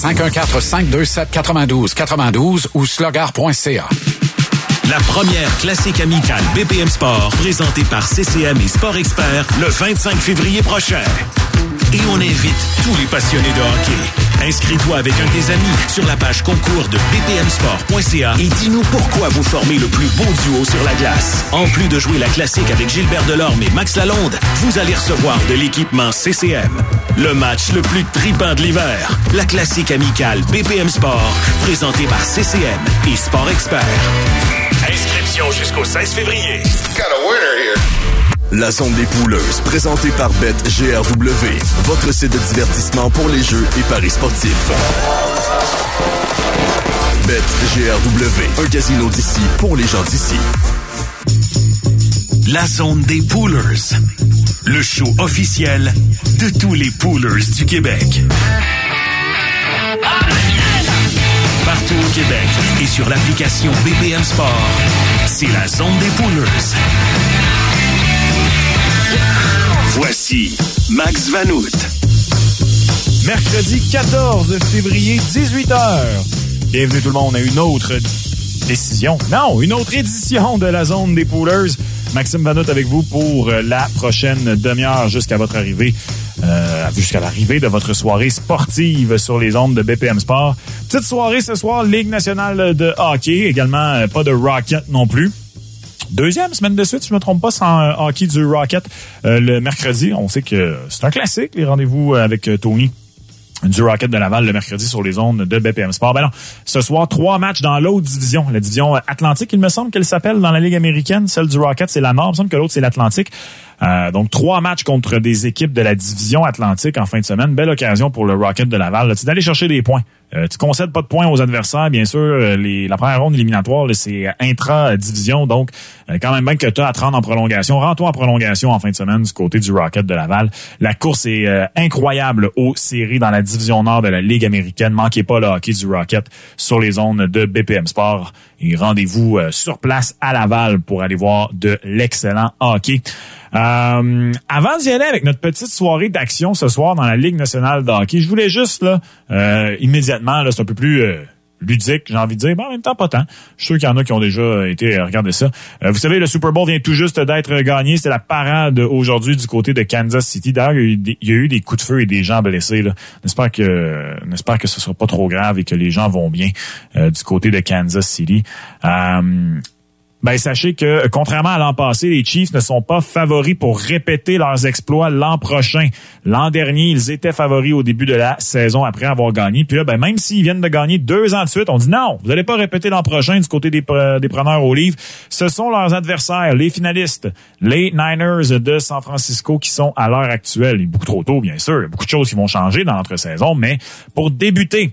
514-527-92-92 ou slugger.ca. La première classique amicale BPM Sport, présentée par CCM et Sport Expert, le 25 février prochain. Et on invite tous les passionnés de hockey. Inscris-toi avec un de tes amis sur la page concours de bpmsport.ca et dis-nous pourquoi vous formez le plus beau duo sur la glace. En plus de jouer la classique avec Gilbert Delorme et Max Lalonde, vous allez recevoir de l'équipement CCM. Le match le plus tripant de l'hiver. La classique amicale BPM Sport, présentée par CCM et Sport Expert. Inscription jusqu'au 16 février. La zone des pouleuses, présentée par BetGRW, votre site de divertissement pour les jeux et paris sportifs. BetGRW, un casino d'ici pour les gens d'ici. La zone des poolers. Le show officiel de tous les poolers du Québec. Partout au Québec et sur l'application BPM Sport, c'est la zone des poolers. Voici Max Vanout. Mercredi 14 février, 18h. Bienvenue tout le monde à une autre décision. Non, une autre édition de la zone des poolers. Maxime Vanout avec vous pour la prochaine demi-heure jusqu'à votre arrivée, euh, jusqu'à l'arrivée de votre soirée sportive sur les ondes de BPM Sport. Petite soirée ce soir, Ligue nationale de hockey, également euh, pas de Rocket non plus. Deuxième semaine de suite, je me trompe pas, sans euh, hockey du Rocket euh, le mercredi. On sait que c'est un classique, les rendez-vous avec euh, Tony du Rocket de Laval le mercredi sur les ondes de BPM Sport. Ben non, ce soir, trois matchs dans l'autre division, la division Atlantique, il me semble qu'elle s'appelle dans la Ligue américaine. Celle du Rocket, c'est la Nord. Il me semble que l'autre, c'est l'Atlantique. Euh, donc, trois matchs contre des équipes de la division Atlantique en fin de semaine. Belle occasion pour le Rocket de Laval. C'est d'aller chercher des points. Euh, tu concèdes pas de points aux adversaires, bien sûr. Euh, les, la première ronde éliminatoire, c'est intra-division. Donc, euh, quand même bien que tu as à te rendre en prolongation. Rends-toi en prolongation en fin de semaine du côté du Rocket de Laval. La course est incroyable aux séries dans la division nord de la Ligue américaine. Manquez pas le hockey du Rocket sur les zones de BPM Sport. Et rendez-vous sur place à Laval pour aller voir de l'excellent hockey. Euh, avant d'y aller avec notre petite soirée d'action ce soir dans la Ligue nationale de hockey, je voulais juste là euh, immédiatement, là, c'est un peu plus euh, ludique, j'ai envie de dire, mais en même temps pas tant. Je suis sûr qu'il y en a qui ont déjà été regarder ça. vous savez, le Super Bowl vient tout juste d'être gagné. C'était la parade aujourd'hui du côté de Kansas City. D'ailleurs, il, y a eu des coups de feu et des gens blessés. J'espère que j'espère que ce sera pas trop grave et que les gens vont bien du côté de Kansas City. Ben, sachez que, contrairement à l'an passé, les Chiefs ne sont pas favoris pour répéter leurs exploits l'an prochain. L'an dernier, ils étaient favoris au début de la saison après avoir gagné. Puis là, ben, même s'ils viennent de gagner deux ans de suite, on dit non, vous n'allez pas répéter l'an prochain du côté des, des preneurs au livre. Ce sont leurs adversaires, les finalistes, les Niners de San Francisco qui sont à l'heure actuelle. Il beaucoup trop tôt, bien sûr. Il y a beaucoup de choses qui vont changer dans notre saison, mais pour débuter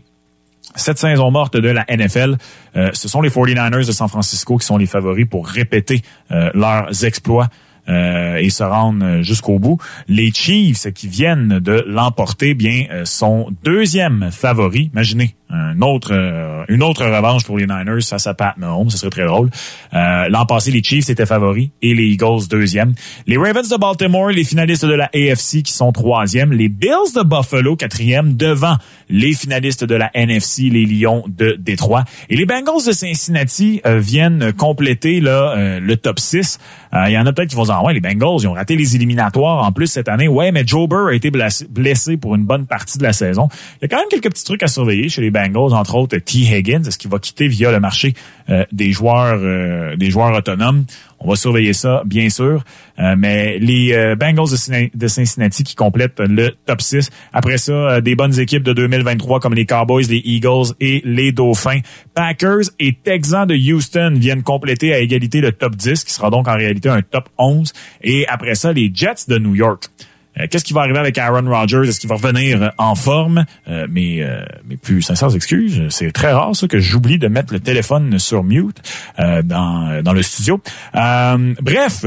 cette saison morte de la NFL, euh, ce sont les 49ers de San Francisco qui sont les favoris pour répéter euh, leurs exploits euh, et se rendre jusqu'au bout. Les Chiefs qui viennent de l'emporter, bien, sont deuxième favoris. Imaginez, un autre, euh, une autre revanche pour les Niners face à Pat Mahomes. Ce serait très drôle. Euh, L'an passé, les Chiefs étaient favoris et les Eagles deuxième. Les Ravens de Baltimore, les finalistes de la AFC qui sont troisième. Les Bills de Buffalo quatrième devant les finalistes de la NFC, les Lions de Détroit. Et les Bengals de Cincinnati euh, viennent compléter là, euh, le top 6. Il y en a peut-être qui vont dire, ouais, les Bengals, ils ont raté les éliminatoires en plus cette année. Ouais, mais Joe Burr a été blessé pour une bonne partie de la saison. Il y a quand même quelques petits trucs à surveiller chez les Bengals, entre autres T. Higgins, est-ce qu'il va quitter via le marché euh, des joueurs euh, des joueurs autonomes? On va surveiller ça, bien sûr. Euh, mais les Bengals de Cincinnati qui complètent le top 6. Après ça, des bonnes équipes de 2023 comme les Cowboys, les Eagles et les Dauphins. Packers et Texans de Houston viennent compléter à égalité le top 10, qui sera donc en réalité un top 11. Et après ça, les Jets de New York. Euh, qu'est-ce qui va arriver avec Aaron Rodgers? Est-ce qu'il va revenir euh, en forme? Euh, mais, mais plus sincères excuses, c'est très rare ça que j'oublie de mettre le téléphone sur mute dans, dans le studio. bref,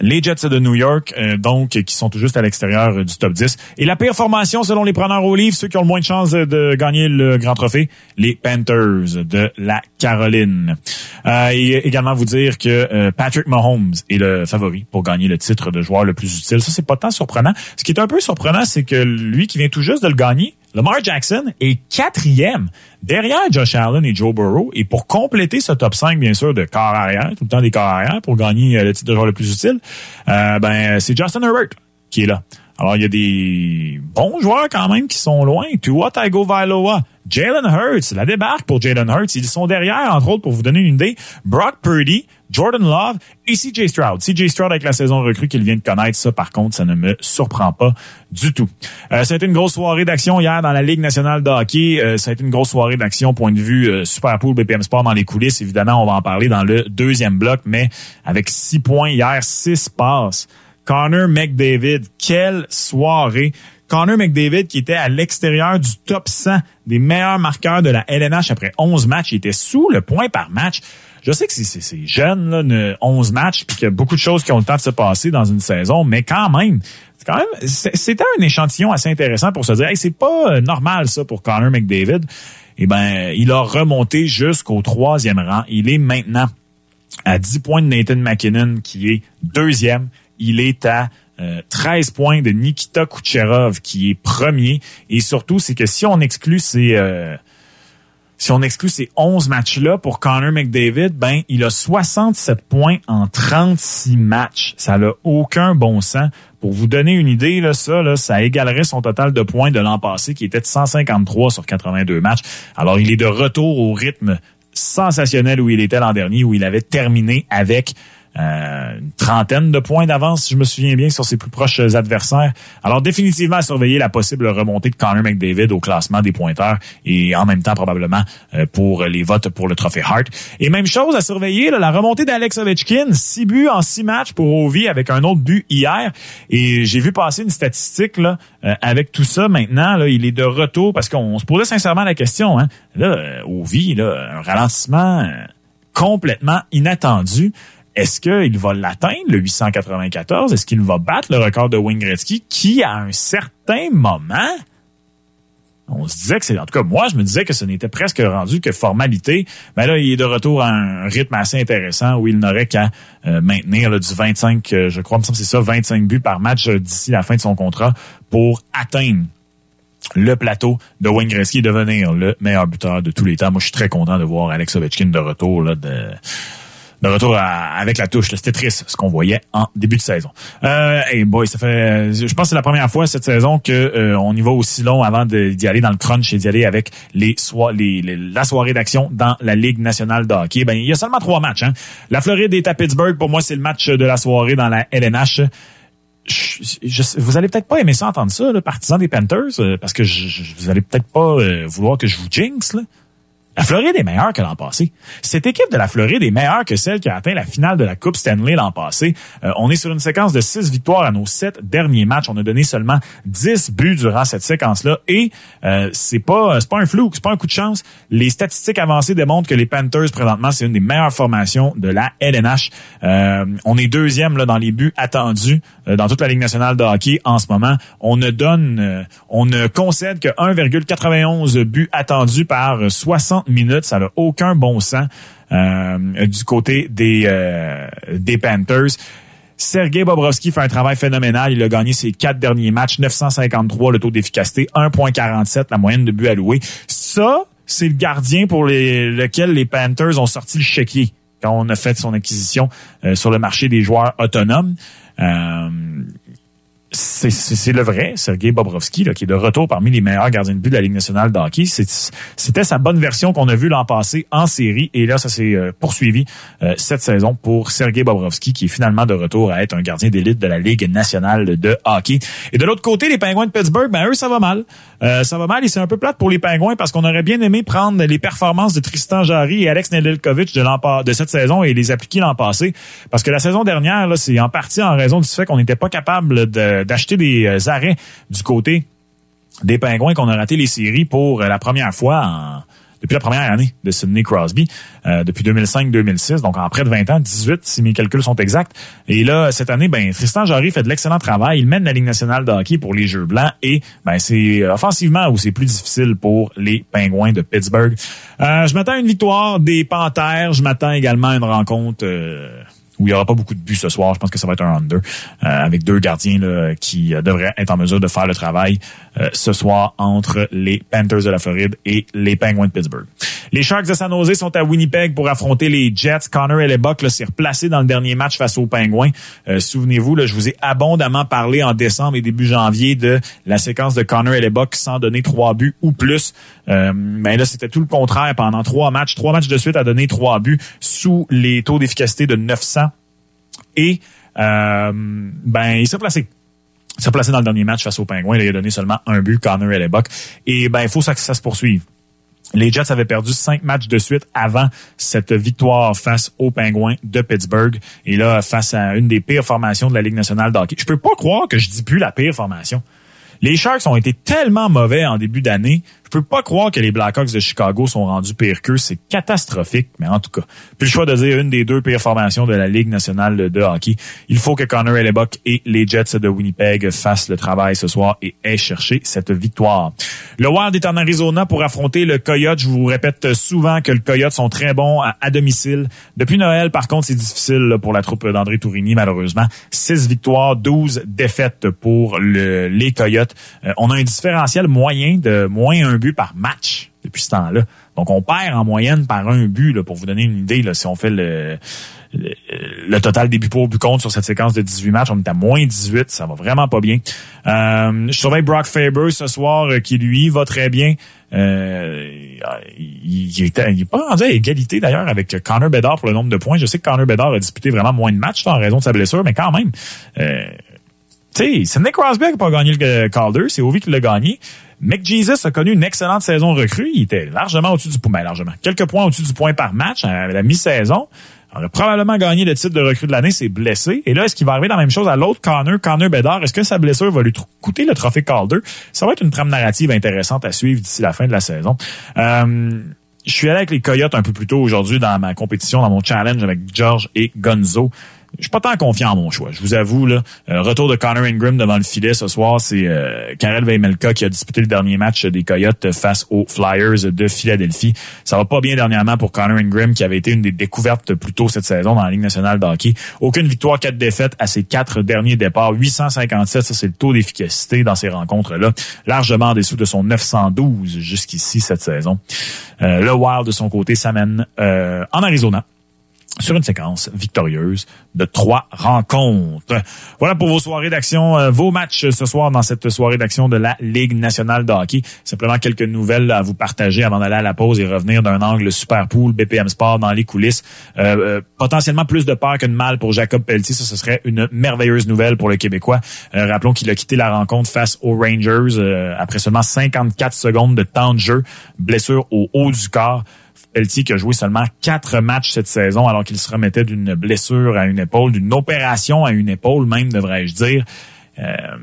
les Jets de New York, euh, donc, qui sont tout juste à l'extérieur euh, du top 10. Et la pire formation, selon les preneurs au livre, ceux qui ont le moins de chances de gagner le grand trophée, les Panthers de la Caroline. Euh, et également vous dire que euh, Patrick Mahomes est le favori pour gagner le titre de joueur le plus utile. Ça, c'est pas tant surprenant. Ce qui est un peu surprenant, c'est que lui qui vient tout juste de le gagner, Lamar Jackson est quatrième derrière Josh Allen et Joe Burrow. Et pour compléter ce top 5, bien sûr, de corps arrière, tout le temps des corps arrière pour gagner euh, le titre de joueur le plus utile, euh, ben c'est Justin Herbert qui est là. Alors, il y a des bons joueurs quand même qui sont loin. Tua Tagovailoa, Jalen Hurts, la débarque pour Jalen Hurts. Ils sont derrière, entre autres, pour vous donner une idée, Brock Purdy, Jordan Love et CJ Stroud. CJ Stroud avec la saison recrue qu'il vient de connaître, ça par contre, ça ne me surprend pas du tout. Euh, ça a été une grosse soirée d'action hier dans la Ligue nationale de hockey. Euh, ça a été une grosse soirée d'action point de vue euh, Super Pool BPM Sport dans les coulisses. Évidemment, on va en parler dans le deuxième bloc, mais avec six points hier, six passes. Connor McDavid, quelle soirée. Connor McDavid qui était à l'extérieur du top 100 des meilleurs marqueurs de la LNH après 11 matchs. Il était sous le point par match. Je sais que c'est jeune, là, 11 matchs, puis qu'il y a beaucoup de choses qui ont le temps de se passer dans une saison, mais quand même, quand même, c'était un échantillon assez intéressant pour se dire, hey, c'est pas normal ça pour Connor McDavid. Eh ben, il a remonté jusqu'au troisième rang. Il est maintenant à 10 points de Nathan McKinnon, qui est deuxième il est à 13 euh, points de Nikita Kucherov qui est premier. Et surtout, c'est que si on exclut ces euh, si on exclut ces 11 matchs-là pour Connor McDavid, ben il a 67 points en 36 matchs. Ça n'a aucun bon sens. Pour vous donner une idée, là, ça, là, ça égalerait son total de points de l'an passé, qui était de 153 sur 82 matchs. Alors, il est de retour au rythme sensationnel où il était l'an dernier, où il avait terminé avec euh, une trentaine de points d'avance, si je me souviens bien, sur ses plus proches adversaires. Alors, définitivement, à surveiller la possible remontée de Connor McDavid au classement des pointeurs et en même temps, probablement, euh, pour les votes pour le trophée Hart. Et même chose à surveiller, la remontée d'Alex Ovechkin, six buts en six matchs pour Ovi avec un autre but hier. Et j'ai vu passer une statistique là, euh, avec tout ça maintenant. Là, il est de retour parce qu'on se posait sincèrement la question. Hein, là, Ovi, là, un ralentissement complètement inattendu. Est-ce qu'il va l'atteindre, le 894? Est-ce qu'il va battre le record de Wayne Gretzky qui, à un certain moment, on se disait que c'est, en tout cas, moi, je me disais que ce n'était presque rendu que formalité. Mais là, il est de retour à un rythme assez intéressant où il n'aurait qu'à euh, maintenir du 25, euh, je crois, me semble c'est ça, 25 buts par match euh, d'ici la fin de son contrat pour atteindre le plateau de Wayne Gretzky et devenir le meilleur buteur de tous les temps. Moi, je suis très content de voir Alex Ovechkin de retour là, de de retour avec la touche. C'était triste ce qu'on voyait en début de saison. Euh, hey boy, ça fait, je pense que c'est la première fois cette saison que euh, on y va aussi long avant d'y aller dans le crunch et d'y aller avec les, les, la soirée d'action dans la Ligue nationale de hockey. Ben il y a seulement trois matchs. Hein. La Floride est à Pittsburgh. Pour moi, c'est le match de la soirée dans la LNH. vous allez peut-être pas aimer ça entendre ça, le partisan des Panthers, euh, parce que je, vous allez peut-être pas euh, vouloir que je vous jinx. Là. La Floride est meilleure que l'an passé. Cette équipe de la Floride est meilleure que celle qui a atteint la finale de la Coupe Stanley l'an passé. Euh, on est sur une séquence de six victoires à nos sept derniers matchs. On a donné seulement dix buts durant cette séquence-là. Et euh, c'est pas c'est pas un flou, c'est pas un coup de chance. Les statistiques avancées démontrent que les Panthers présentement c'est une des meilleures formations de la LNH. Euh, on est deuxième là dans les buts attendus euh, dans toute la Ligue nationale de hockey en ce moment. On ne donne, on ne concède que 1,91 buts attendus par 60 minutes. Ça n'a aucun bon sens euh, du côté des, euh, des Panthers. Sergei Bobrovski fait un travail phénoménal. Il a gagné ses quatre derniers matchs, 953 le taux d'efficacité, 1.47 la moyenne de buts alloués. Ça, c'est le gardien pour lequel les Panthers ont sorti le chéquier quand on a fait son acquisition euh, sur le marché des joueurs autonomes. C'est le vrai Sergei Bobrovski qui est de retour parmi les meilleurs gardiens de but de la Ligue nationale de hockey. C'était sa bonne version qu'on a vue l'an passé en série et là ça s'est euh, poursuivi euh, cette saison pour Sergei Bobrovski qui est finalement de retour à être un gardien d'élite de la Ligue nationale de hockey. Et de l'autre côté, les Pingouins de Pittsburgh, ben eux ça va mal. Euh, ça va mal et c'est un peu plate pour les Pingouins parce qu'on aurait bien aimé prendre les performances de Tristan Jarry et Alex Nedeljkovic de, de cette saison et les appliquer l'an passé parce que la saison dernière c'est en partie en raison du fait qu'on n'était pas capable de d'acheter des euh, arrêts du côté des Pingouins qu'on a raté les séries pour euh, la première fois depuis la première année de Sidney Crosby, euh, depuis 2005-2006, donc en près de 20 ans, 18 si mes calculs sont exacts. Et là, cette année, ben Tristan Jarry fait de l'excellent travail. Il mène la Ligue nationale de hockey pour les Jeux blancs et ben c'est offensivement où c'est plus difficile pour les Pingouins de Pittsburgh. je m'attends à une victoire des Panthers. Je m'attends également à une rencontre où il y aura pas beaucoup de buts ce soir. Je pense que ça va être un under euh, avec deux gardiens là, qui euh, devraient être en mesure de faire le travail euh, ce soir entre les Panthers de la Floride et les Penguins de Pittsburgh. Les Sharks de San Jose sont à Winnipeg pour affronter les Jets. Connor Hellebuck s'est replacé dans le dernier match face aux Penguins. Souvenez-vous, là, je vous ai abondamment parlé en décembre et début janvier de la séquence de Connor Hellebuck sans donner trois buts ou plus. Mais ben là, c'était tout le contraire pendant trois matchs. Trois matchs de suite à donner trois buts sous les taux d'efficacité de 900. Et euh, ben, il s'est placé. Il s'est placé dans le dernier match face aux Pingouins. Il a donné seulement un but, Connor Hellebuck. Et ben, il faut que ça se poursuive. Les Jets avaient perdu cinq matchs de suite avant cette victoire face aux Pingouins de Pittsburgh. Et là, face à une des pires formations de la Ligue nationale de hockey. Je peux pas croire que je dis plus la pire formation. Les Sharks ont été tellement mauvais en début d'année peux pas croire que les Blackhawks de Chicago sont rendus pires qu'eux. C'est catastrophique, mais en tout cas, plus le choix de dire une des deux pires formations de la Ligue nationale de hockey. Il faut que Connor Hellebuck et les Jets de Winnipeg fassent le travail ce soir et aient cherché cette victoire. Le Wild est en Arizona pour affronter le Coyote. Je vous répète souvent que le Coyote sont très bons à, domicile. Depuis Noël, par contre, c'est difficile pour la troupe d'André Tourigny, malheureusement. Six victoires, 12 défaites pour le, les Coyotes. Euh, on a un différentiel moyen de moins un but par match depuis ce temps-là. Donc, on perd en moyenne par un but, là, pour vous donner une idée, là, si on fait le, le, total des buts pour but contre sur cette séquence de 18 matchs, on est à moins 18, ça va vraiment pas bien. Euh, je surveille Brock Faber ce soir, euh, qui lui va très bien. Euh, il, il, est, pas rendu à égalité d'ailleurs avec Connor Bedard pour le nombre de points. Je sais que Connor Bedard a disputé vraiment moins de matchs en raison de sa blessure, mais quand même. Tu sais, c'est Nick Crosby qui n'a pas gagné le Calder, c'est Ovi qui l'a gagné. Mick Jesus a connu une excellente saison recrue. Il était largement au-dessus du point, ben, largement. Quelques points au-dessus du point par match à la mi-saison. Il aurait probablement gagné le titre de recrue de l'année, c'est blessé. Et là, est-ce qu'il va arriver dans la même chose à l'autre? Connor, Connor Bedard? Est-ce que sa blessure va lui coûter le trophée Calder? Ça va être une trame narrative intéressante à suivre d'ici la fin de la saison. Euh, je suis allé avec les Coyotes un peu plus tôt aujourd'hui dans ma compétition, dans mon challenge avec George et Gonzo je suis pas tant confiant en mon choix. Je vous avoue, là, euh, retour de Connor Ingram devant le filet ce soir, c'est euh, Karel Veimelka qui a disputé le dernier match des Coyotes face aux Flyers de Philadelphie. Ça va pas bien dernièrement pour Connor Ingram qui avait été une des découvertes plus tôt cette saison dans la Ligue nationale de hockey. Aucune victoire, quatre défaites à ses quatre derniers départs. 857, ça c'est le taux d'efficacité dans ces rencontres-là. Largement en dessous de son 912 jusqu'ici cette saison. Euh, le Wild de son côté s'amène en Arizona sur une séquence victorieuse de trois rencontres. Voilà pour vos soirées d'action, euh, vos matchs ce soir dans cette soirée d'action de la Ligue nationale de hockey. Simplement quelques nouvelles à vous partager avant d'aller à la pause et revenir d'un angle super pool BPM Sport dans les coulisses. Euh, euh, potentiellement plus de peur que de mal pour Jacob Pelletier. Ça, ce serait une merveilleuse nouvelle pour le Québécois. rappelons qu'il a quitté la rencontre face aux Rangers après seulement 54 secondes de temps de jeu. Blessure au haut du corps. Pelletier qui a joué seulement quatre matchs cette saison alors qu'il se remettait d'une blessure à une épaule, d'une opération à une épaule même, devrais-je dire. Euh,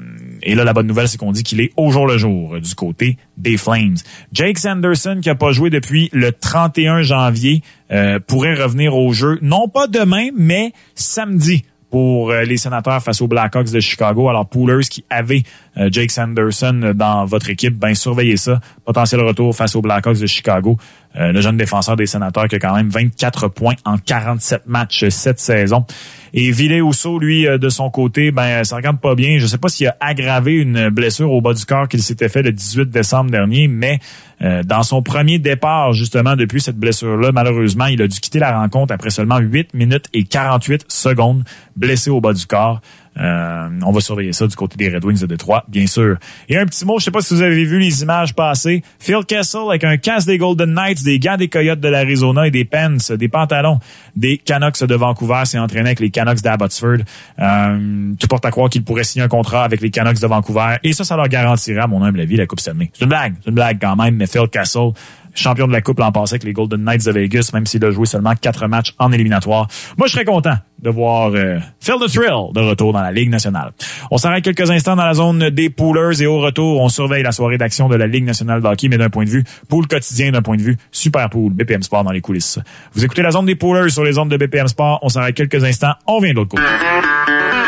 et là, la bonne nouvelle, c'est qu'on dit qu'il est au jour le jour du côté des Flames. Jake Sanderson, qui a pas joué depuis le 31 janvier, euh, pourrait revenir au jeu, non pas demain, mais samedi pour euh, les sénateurs face aux Blackhawks de Chicago. Alors, Poolers qui avait Jake Sanderson dans votre équipe, ben surveillez ça. Potentiel retour face aux Blackhawks de Chicago. Euh, le jeune défenseur des sénateurs qui a quand même 24 points en 47 matchs cette saison. Et Ville Housseau, lui, euh, de son côté, ben, ça regarde pas bien. Je sais pas s'il a aggravé une blessure au bas du corps qu'il s'était fait le 18 décembre dernier, mais euh, dans son premier départ, justement, depuis cette blessure-là, malheureusement, il a dû quitter la rencontre après seulement 8 minutes et 48 secondes, blessé au bas du corps. Euh, on va surveiller ça du côté des Red Wings de Détroit, bien sûr. Et un petit mot, je sais pas si vous avez vu les images passées. Phil Kessel avec un casque des Golden Knights, des gants des Coyotes de l'Arizona et des pants, des pantalons des Canucks de Vancouver s'est entraîné avec les Canucks d'Abbotsford. Euh, tu portes à croire qu'il pourrait signer un contrat avec les Canucks de Vancouver et ça, ça leur garantira, mon humble avis, la Coupe Stanley. C'est une blague, c'est une blague quand même, mais Phil Kessel champion de la Coupe l'an passé avec les Golden Knights de Vegas, même s'il a joué seulement quatre matchs en éliminatoire. Moi, je serais content de voir euh, Phil the Thrill de retour dans la Ligue nationale. On s'arrête quelques instants dans la zone des poolers et au retour, on surveille la soirée d'action de la Ligue nationale de hockey, mais d'un point de vue pool quotidien, d'un point de vue super pool, BPM Sport dans les coulisses. Vous écoutez la zone des poolers sur les ondes de BPM Sport. On s'arrête quelques instants. On vient de l'autre côté.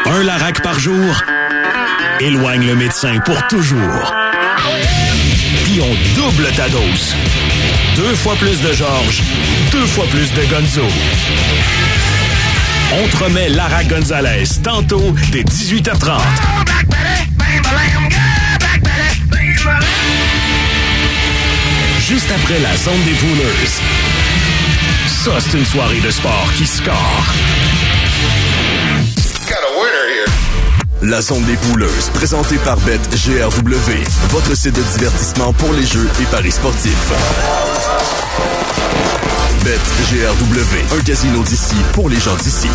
Un Larac par jour éloigne le médecin pour toujours. Puis on double ta dose. Deux fois plus de Georges, deux fois plus de Gonzo. On te remet Lara Gonzalez tantôt dès 18h30. Juste après la zone des pouleuses. Ça, c'est une soirée de sport qui score. La zone des pouleuses, présentée par BetGRW, votre site de divertissement pour les jeux et paris sportifs. BetGRW, un casino d'ici pour les gens d'ici.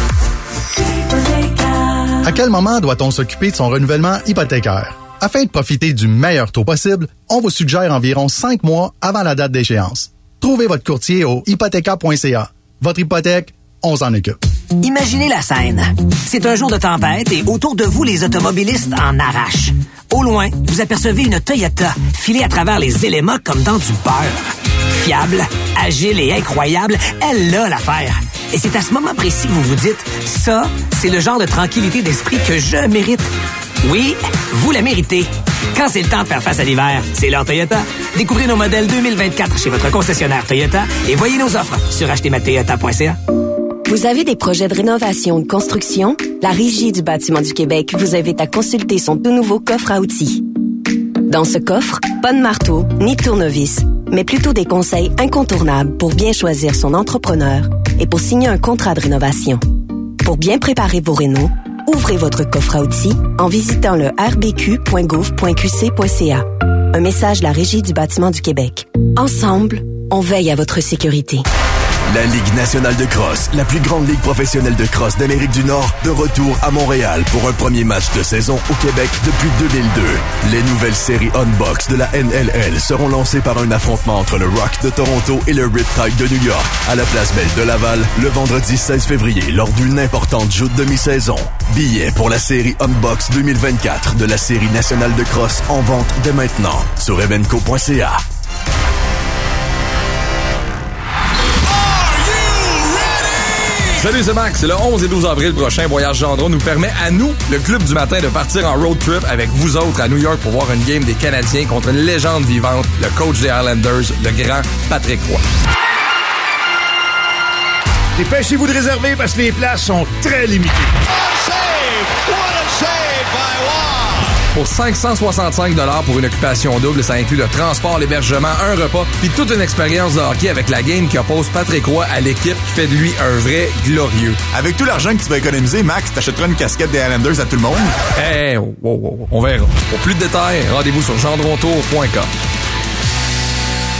À quel moment doit-on s'occuper de son renouvellement hypothécaire? Afin de profiter du meilleur taux possible, on vous suggère environ 5 mois avant la date d'échéance. Trouvez votre courtier au hypothéca.ca. Votre hypothèque, on s'en occupe. Imaginez la scène. C'est un jour de tempête et autour de vous, les automobilistes en arrachent. Au loin, vous apercevez une Toyota filée à travers les éléments comme dans du beurre. Fiable, agile et incroyable, elle a l'affaire. Et c'est à ce moment précis que vous vous dites, ça, c'est le genre de tranquillité d'esprit que je mérite. Oui, vous la méritez. Quand c'est le temps de faire face à l'hiver, c'est l'heure Toyota. Découvrez nos modèles 2024 chez votre concessionnaire Toyota et voyez nos offres sur achetermatoyota.ca. Vous avez des projets de rénovation ou de construction? La Régie du bâtiment du Québec vous invite à consulter son tout nouveau coffre à outils. Dans ce coffre, pas de marteau ni de tournevis, mais plutôt des conseils incontournables pour bien choisir son entrepreneur et pour signer un contrat de rénovation. Pour bien préparer vos rénaux, ouvrez votre coffre à outils en visitant le rbq.gouv.qc.ca. Un message de la Régie du bâtiment du Québec. Ensemble, on veille à votre sécurité. La Ligue nationale de cross, la plus grande ligue professionnelle de cross d'Amérique du Nord, de retour à Montréal pour un premier match de saison au Québec depuis 2002. Les nouvelles séries Unbox de la NLL seront lancées par un affrontement entre le Rock de Toronto et le Riptide de New York à la place Belle de Laval le vendredi 16 février lors d'une importante joute demi-saison. Billets pour la série Unbox 2024 de la série nationale de cross en vente dès maintenant sur evenco.ca. Salut, c'est Max. Le 11 et 12 avril prochain, Voyage Gendron nous permet à nous, le club du matin, de partir en road trip avec vous autres à New York pour voir une game des Canadiens contre une légende vivante, le coach des Islanders, le grand Patrick Roy. Dépêchez-vous de réserver parce que les places sont très limitées. Pour 565 pour une occupation double, ça inclut le transport, l'hébergement, un repas, puis toute une expérience de hockey avec la game qui oppose Patrick Roy à l'équipe qui fait de lui un vrai glorieux. Avec tout l'argent que tu vas économiser, Max, t'achèteras une casquette des Islanders à tout le monde? Eh, wow, wow, wow, on verra. Pour plus de détails, rendez-vous sur gendrontour.com.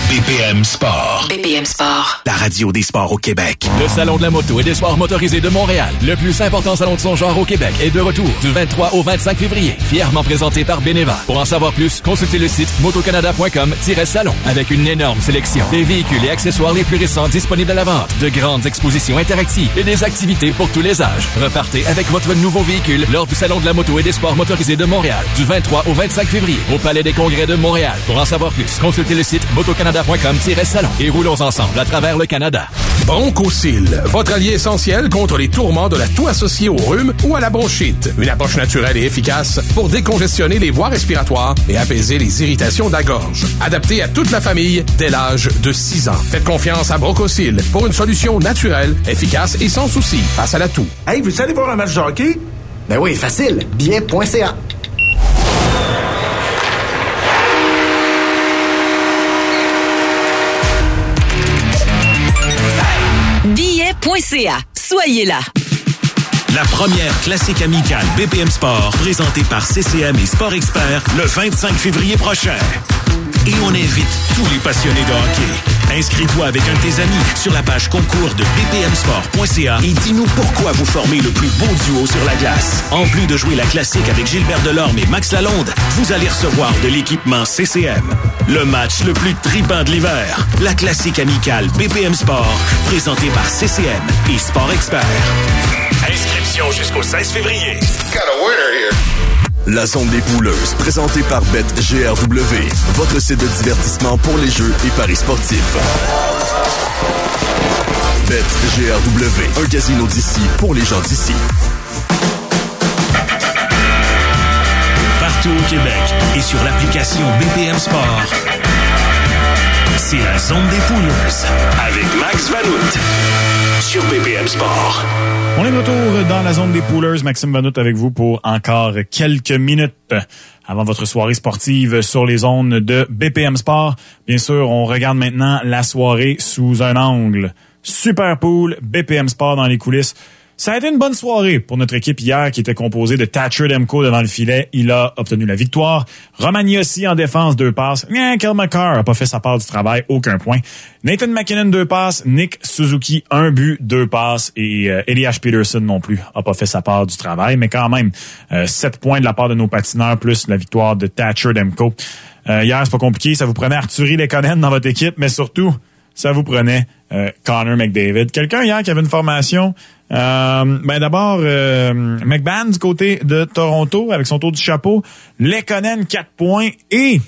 BPM Sport. BPM Sport. La radio des sports au Québec. Le Salon de la moto et des sports motorisés de Montréal, le plus important salon de son genre au Québec, est de retour du 23 au 25 février. Fièrement présenté par Beneva. Pour en savoir plus, consultez le site motocanada.com-salon avec une énorme sélection des véhicules et accessoires les plus récents disponibles à la vente, de grandes expositions interactives et des activités pour tous les âges. Repartez avec votre nouveau véhicule lors du Salon de la moto et des sports motorisés de Montréal du 23 au 25 février au Palais des Congrès de Montréal. Pour en savoir plus, consultez le site motocanada.com salon et roulons ensemble à travers le Canada. Bronchocil, votre allié essentiel contre les tourments de la toux associée au rhume ou à la bronchite. Une approche naturelle et efficace pour décongestionner les voies respiratoires et apaiser les irritations de la gorge. Adapté à toute la famille dès l'âge de 6 ans. Faites confiance à Bronchocil pour une solution naturelle, efficace et sans souci face à la toux. Hey, vous allez voir un match de hockey? Ben oui, facile. Bien.ca. Soyez là. La première classique amicale BPM Sport, présentée par CCM et Sport Expert, le 25 février prochain. Et on invite tous les passionnés de hockey. Inscris-toi avec un de tes amis sur la page concours de bpmsport.ca et dis-nous pourquoi vous formez le plus beau duo sur la glace. En plus de jouer la classique avec Gilbert Delorme et Max Lalonde, vous allez recevoir de l'équipement CCM. Le match le plus tripant de l'hiver. La classique amicale BPM Sport, présentée par CCM et Sport Expert. Inscription jusqu'au 16 février. La zone des pouleuses, présentée par BetGRW, votre site de divertissement pour les jeux et paris sportifs. BetGRW, un casino d'ici pour les gens d'ici. Partout au Québec et sur l'application BPM Sport. C'est la zone des pouleuses avec Max Vanout sur BPM Sport. On est de retour dans la zone des poolers. Maxime Vanout avec vous pour encore quelques minutes avant votre soirée sportive sur les zones de BPM Sport. Bien sûr, on regarde maintenant la soirée sous un angle. Super Pool, BPM Sport dans les coulisses. Ça a été une bonne soirée pour notre équipe hier qui était composée de Thatcher Demko devant le filet. Il a obtenu la victoire. Romani aussi en défense, deux passes. Kel McCarr a pas fait sa part du travail, aucun point. Nathan McKinnon, deux passes. Nick Suzuki, un but, deux passes. Et euh, Elias Peterson non plus a pas fait sa part du travail. Mais quand même, euh, sept points de la part de nos patineurs, plus la victoire de Thatcher Demko. Euh, hier, c'est pas compliqué. Ça vous prenait Arthurie Lekonen dans votre équipe, mais surtout, ça vous prenait Connor McDavid. Quelqu'un hier qui avait une formation euh, ben d'abord, euh, McBann du côté de Toronto avec son tour du chapeau. Lekonen, 4 points. Et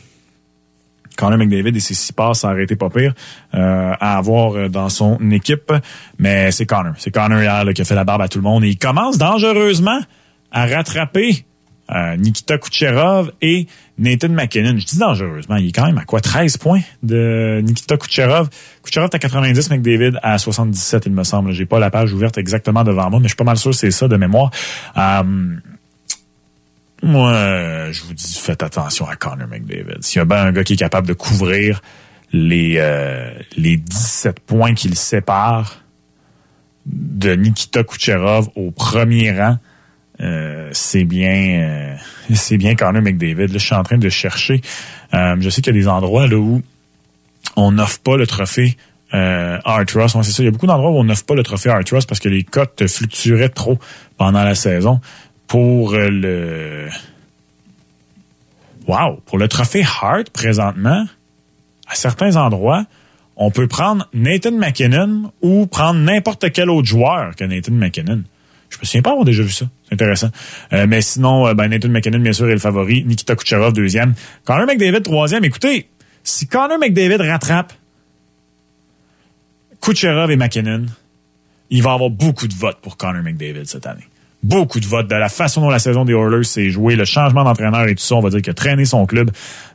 Connor McDavid et ses 6 passes, ça aurait été pas pire euh, à avoir dans son équipe. Mais c'est Connor. C'est Connor hier qui a fait la barbe à tout le monde. Et il commence dangereusement à rattraper Nikita Kucherov et Nathan McKinnon. Je dis dangereusement, il est quand même à quoi? 13 points de Nikita Kucherov. Kucherov est à 90, McDavid à 77, il me semble. J'ai pas la page ouverte exactement devant moi, mais je suis pas mal sûr que c'est ça de mémoire. Euh, moi, je vous dis, faites attention à Connor McDavid. S'il y a bien un gars qui est capable de couvrir les, euh, les 17 points qui le séparent de Nikita Kucherov au premier rang, euh, c'est bien euh, c'est bien McDavid. Là, je suis en train de chercher. Euh, je sais qu'il y a des endroits là où on n'offre pas le trophée euh, Artros. c'est ça. Il y a beaucoup d'endroits où on n'offre pas le trophée Artros parce que les cotes fluctueraient trop pendant la saison. Pour le Wow! Pour le trophée Hart, présentement, à certains endroits, on peut prendre Nathan McKinnon ou prendre n'importe quel autre joueur que Nathan McKinnon. Je me souviens pas avoir déjà vu ça. C'est intéressant. Euh, mais sinon, euh, ben, Nathan McKinnon, bien sûr, est le favori. Nikita Kucherov, deuxième. Connor McDavid, troisième. Écoutez, si Connor McDavid rattrape Kucherov et McKinnon, il va avoir beaucoup de votes pour Connor McDavid cette année beaucoup de votes de la façon dont la saison des Oilers s'est jouée, le changement d'entraîneur et tout ça, on va dire qu'il a traîné son club.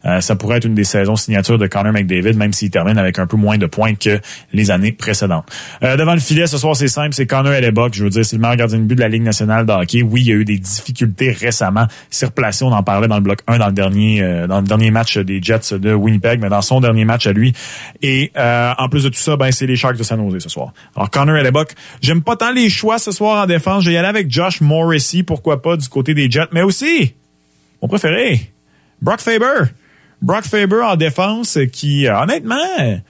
Euh, ça pourrait être une des saisons signatures de Connor McDavid, même s'il termine avec un peu moins de points que les années précédentes. Euh, devant le filet, ce soir, c'est simple, c'est Connor Hellebuck. Je veux dire, c'est le meilleur gardien de but de la Ligue nationale de hockey. Oui, il y a eu des difficultés récemment. Il s'est replacé, on en parlait dans le bloc 1 dans le dernier euh, dans le dernier match des Jets de Winnipeg, mais dans son dernier match à lui. Et en plus de tout ça, ben c'est les Sharks de San Jose ce soir. Alors Connor Hellebuck, j'aime pas tant les choix ce soir en défense. Je vais y aller avec Josh Morrissey, pourquoi pas, du côté des Jets, mais aussi, mon préféré, Brock Faber. Brock Faber en défense qui, euh, honnêtement,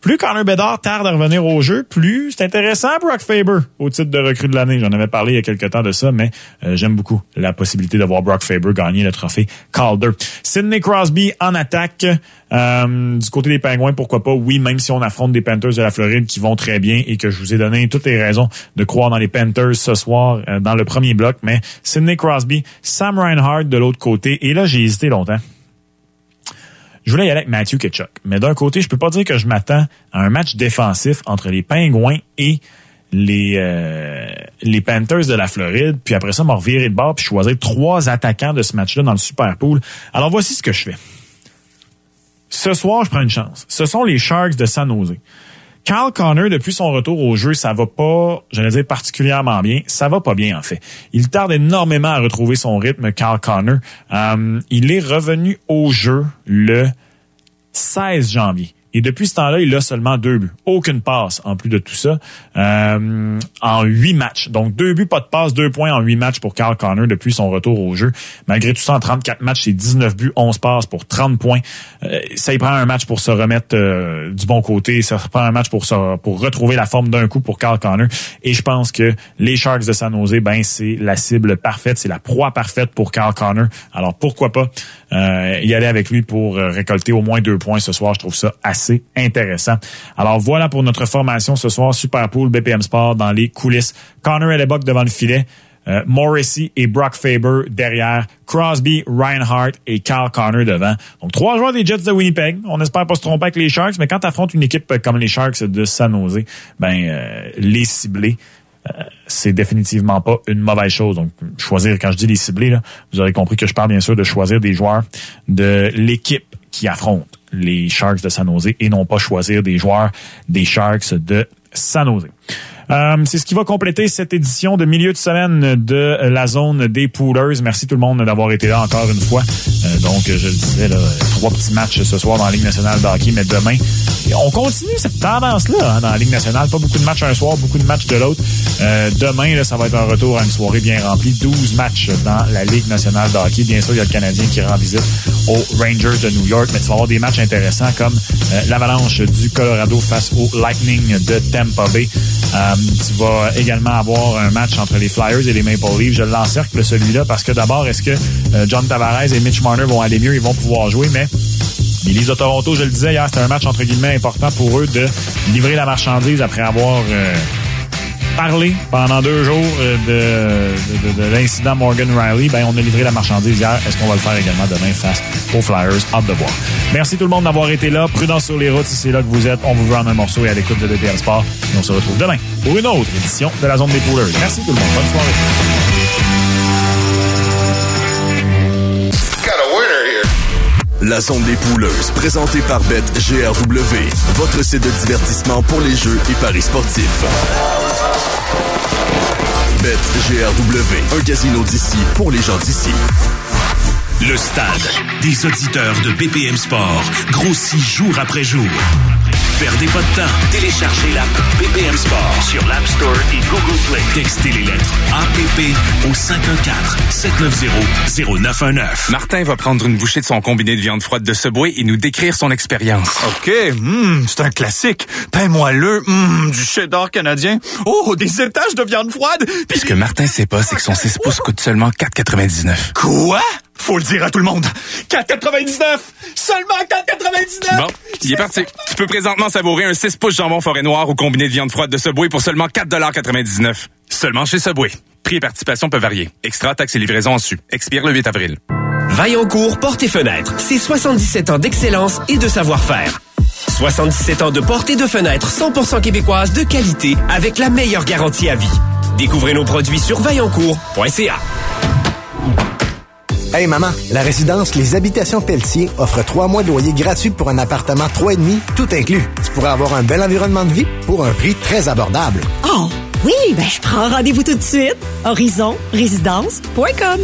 plus Connor Bedard tarde à revenir au jeu, plus c'est intéressant Brock Faber au titre de recrue de l'année. J'en avais parlé il y a quelques temps de ça, mais euh, j'aime beaucoup la possibilité de voir Brock Faber gagner le trophée Calder. Sidney Crosby en attaque. Euh, du côté des Pingouins, pourquoi pas? Oui, même si on affronte des Panthers de la Floride qui vont très bien et que je vous ai donné toutes les raisons de croire dans les Panthers ce soir dans le premier bloc, mais Sidney Crosby, Sam Reinhardt de l'autre côté. Et là, j'ai hésité longtemps je voulais y aller avec Matthew Ketchuk. Mais d'un côté, je peux pas dire que je m'attends à un match défensif entre les Pingouins et les euh, Panthers de la Floride, puis après ça, m'en revirer de bord puis choisir trois attaquants de ce match-là dans le Super Pool. Alors voici ce que je fais. Ce soir, je prends une chance. Ce sont les Sharks de San Jose. Carl Connor, depuis son retour au jeu, ça va pas, j'allais dire particulièrement bien. Ça va pas bien, en fait. Il tarde énormément à retrouver son rythme, Carl Connor. Euh, il est revenu au jeu le 16 janvier. Et depuis ce temps-là, il a seulement deux buts. Aucune passe en plus de tout ça. Euh, en huit matchs. Donc deux buts, pas de passe, deux points en huit matchs pour Carl Connor depuis son retour au jeu. Malgré tout ça, en 34 matchs, c'est 19 buts, 11 passes pour 30 points. Euh, ça y prend un match pour se remettre euh, du bon côté. Ça prend un match pour se, pour retrouver la forme d'un coup pour Carl Connor. Et je pense que les Sharks de San Jose, ben c'est la cible parfaite, c'est la proie parfaite pour Carl Connor. Alors pourquoi pas y aller avec lui pour récolter au moins deux points ce soir. Je trouve ça assez intéressant. Alors voilà pour notre formation ce soir, Super Pool BPM Sport dans les coulisses. Connor Hellebuck devant le filet. Euh, Morrissey et Brock Faber derrière, Crosby, Reinhardt et Carl Connor devant. Donc trois joueurs des Jets de Winnipeg. On espère pas se tromper avec les Sharks, mais quand tu affrontes une équipe comme les Sharks de San Jose, ben euh, les cibler, euh, c'est définitivement pas une mauvaise chose. Donc choisir, quand je dis les cibler, là, vous aurez compris que je parle bien sûr de choisir des joueurs de l'équipe qui affrontent les Sharks de San Jose et non pas choisir des joueurs des Sharks de San Jose. Euh, c'est ce qui va compléter cette édition de milieu de semaine de la zone des poolers. Merci tout le monde d'avoir été là encore une fois. Euh, donc, je le disais, là, trois petits matchs ce soir dans la Ligue nationale de hockey, mais demain, on continue cette tendance-là hein, dans la Ligue nationale. Pas beaucoup de matchs un soir, beaucoup de matchs de l'autre. Euh, demain, là, ça va être un retour à une soirée bien remplie. 12 matchs dans la Ligue nationale de hockey. Bien sûr, il y a le Canadien qui rend visite aux Rangers de New York, mais tu vas avoir des matchs intéressants comme l'avalanche du Colorado face au Lightning de Tampa Bay. Tu vas également avoir un match entre les Flyers et les Maple Leafs. Je l'encercle celui-là parce que d'abord, est-ce que John Tavares et Mitch Marner vont aller mieux? Ils vont pouvoir jouer, mais les Leafs de je le disais hier, c'était un match entre guillemets important pour eux de livrer la marchandise après avoir euh, parlé pendant deux jours euh, de, de, de, l'incident Morgan Riley. Ben, on a livré la marchandise hier. Est-ce qu'on va le faire également demain face aux Flyers? Hâte de voir. Merci tout le monde d'avoir été là. Prudence sur les routes si c'est là que vous êtes. On vous veut en un morceau et à l'écoute de DPL Sport. On se retrouve demain pour une autre édition de la Zone des Poolers. Merci tout le monde. Bonne soirée. La zone des pouleuses, présentée par BetGRW, votre site de divertissement pour les jeux et paris sportifs. BetGRW, un casino d'ici pour les gens d'ici. Le stade des auditeurs de BPM Sport grossit jour après jour. Perdez pas de temps. Téléchargez l'app BPM Sport sur l'App Store et Google Play. Textez les lettres APP au 514-790-0919. Martin va prendre une bouchée de son combiné de viande froide de Subway et nous décrire son expérience. OK, mm, c'est un classique. Pain moelleux, mm, du cheddar canadien. Oh, des étages de viande froide. Puis ce que Martin sait pas, c'est que son 6 pouces coûte seulement 4,99. Quoi? Faut le dire à tout le monde. 4,99! Seulement 4,99! Bon, il est parti. Tu peux présentement savourer un 6 pouces jambon forêt noir au combiné de viande froide de Subway pour seulement 4,99 Seulement chez Subway. Prix et participation peuvent varier. Extra, taxes et livraison en su. Expire le 8 avril. Vaillancourt Porte et Fenêtres. C'est 77 ans d'excellence et de savoir-faire. 77 ans de porte et de fenêtres 100% québécoises de qualité avec la meilleure garantie à vie. Découvrez nos produits sur vaillancourt.ca. Hey maman, la résidence Les Habitations Pelletier offre trois mois de loyer gratuit pour un appartement 3,5, tout inclus. Tu pourrais avoir un bel environnement de vie pour un prix très abordable. Oh, oui, ben je prends rendez-vous tout de suite. Horizonrésidence.com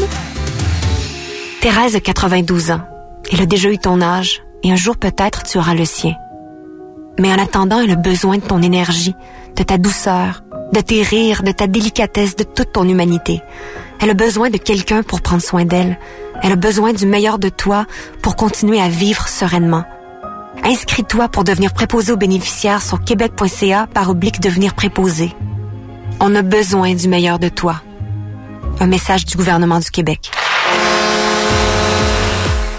Thérèse a 92 ans. Elle a déjà eu ton âge et un jour peut-être tu auras le sien. Mais en attendant, elle a besoin de ton énergie, de ta douceur, de tes rires, de ta délicatesse, de toute ton humanité. Elle a besoin de quelqu'un pour prendre soin d'elle. Elle a besoin du meilleur de toi pour continuer à vivre sereinement. Inscris-toi pour devenir préposé aux bénéficiaires sur québec.ca par oblique devenir préposé. On a besoin du meilleur de toi. Un message du gouvernement du Québec.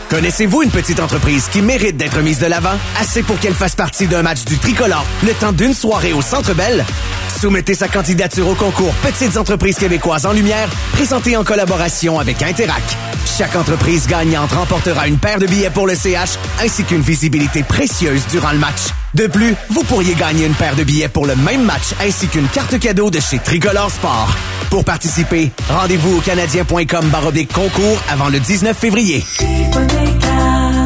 Connaissez-vous une petite entreprise qui mérite d'être mise de l'avant? Assez pour qu'elle fasse partie d'un match du tricolore le temps d'une soirée au Centre Bell? Soumettez sa candidature au concours Petites entreprises québécoises en lumière, présenté en collaboration avec Interac. Chaque entreprise gagnante remportera une paire de billets pour le CH ainsi qu'une visibilité précieuse durant le match. De plus, vous pourriez gagner une paire de billets pour le même match ainsi qu'une carte cadeau de chez Tricolore Sport. Pour participer, rendez-vous au canadien.com baroblique concours avant le 19 février.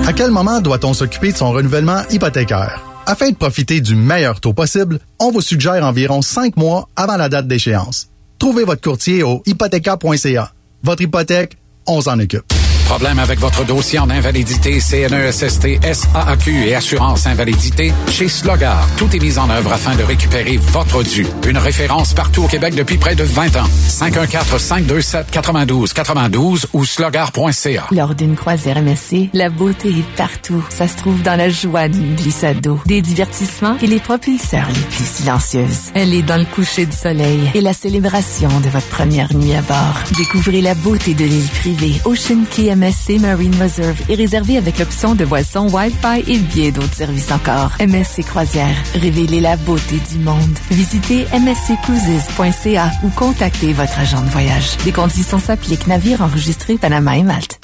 À quel moment doit-on s'occuper de son renouvellement hypothécaire? Afin de profiter du meilleur taux possible, on vous suggère environ 5 mois avant la date d'échéance. Trouvez votre courtier au hypothéca.ca. Votre hypothèque, on s'en occupe. Problème avec votre dossier en invalidité, CNESST, SAAQ et assurance invalidité? Chez Slogar, tout est mis en œuvre afin de récupérer votre dû. Une référence partout au Québec depuis près de 20 ans. 514-527-92-92 92 ou slogar.ca. Lors d'une croisière MSC, la beauté est partout. Ça se trouve dans la joie d'une glissade d'eau, des divertissements et les propulseurs les plus silencieuses. Elle est dans le coucher du soleil et la célébration de votre première nuit à bord. Découvrez la beauté de l'île privée Ocean Key MSC Marine Reserve est réservé avec l'option de boissons Wi-Fi et bien d'autres services encore. MSC Croisière, révélez la beauté du monde. Visitez msccruises.ca ou contactez votre agent de voyage. Des conditions s'appliquent. Navire enregistré Panama et Malte.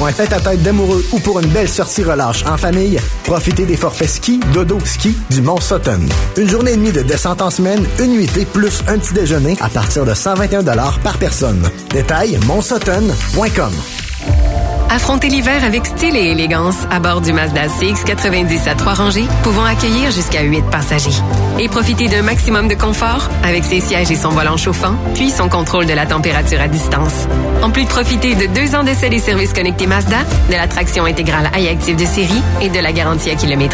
Pour un tête-à-tête d'amoureux ou pour une belle sortie relâche en famille, profitez des forfaits ski, dodo, ski du Mont Sutton. Une journée et demie de descente en semaine, une nuitée plus un petit déjeuner à partir de 121 par personne. Détail, montsutton.com. Affrontez l'hiver avec style et élégance à bord du Mazda CX-90 à trois rangées, pouvant accueillir jusqu'à 8 passagers. Et profitez d'un maximum de confort avec ses sièges et son volant chauffant, puis son contrôle de la température à distance. En plus de profiter de deux ans d'essai des services connectés Mazda, de la traction intégrale iActive de série et de la garantie à kilomètre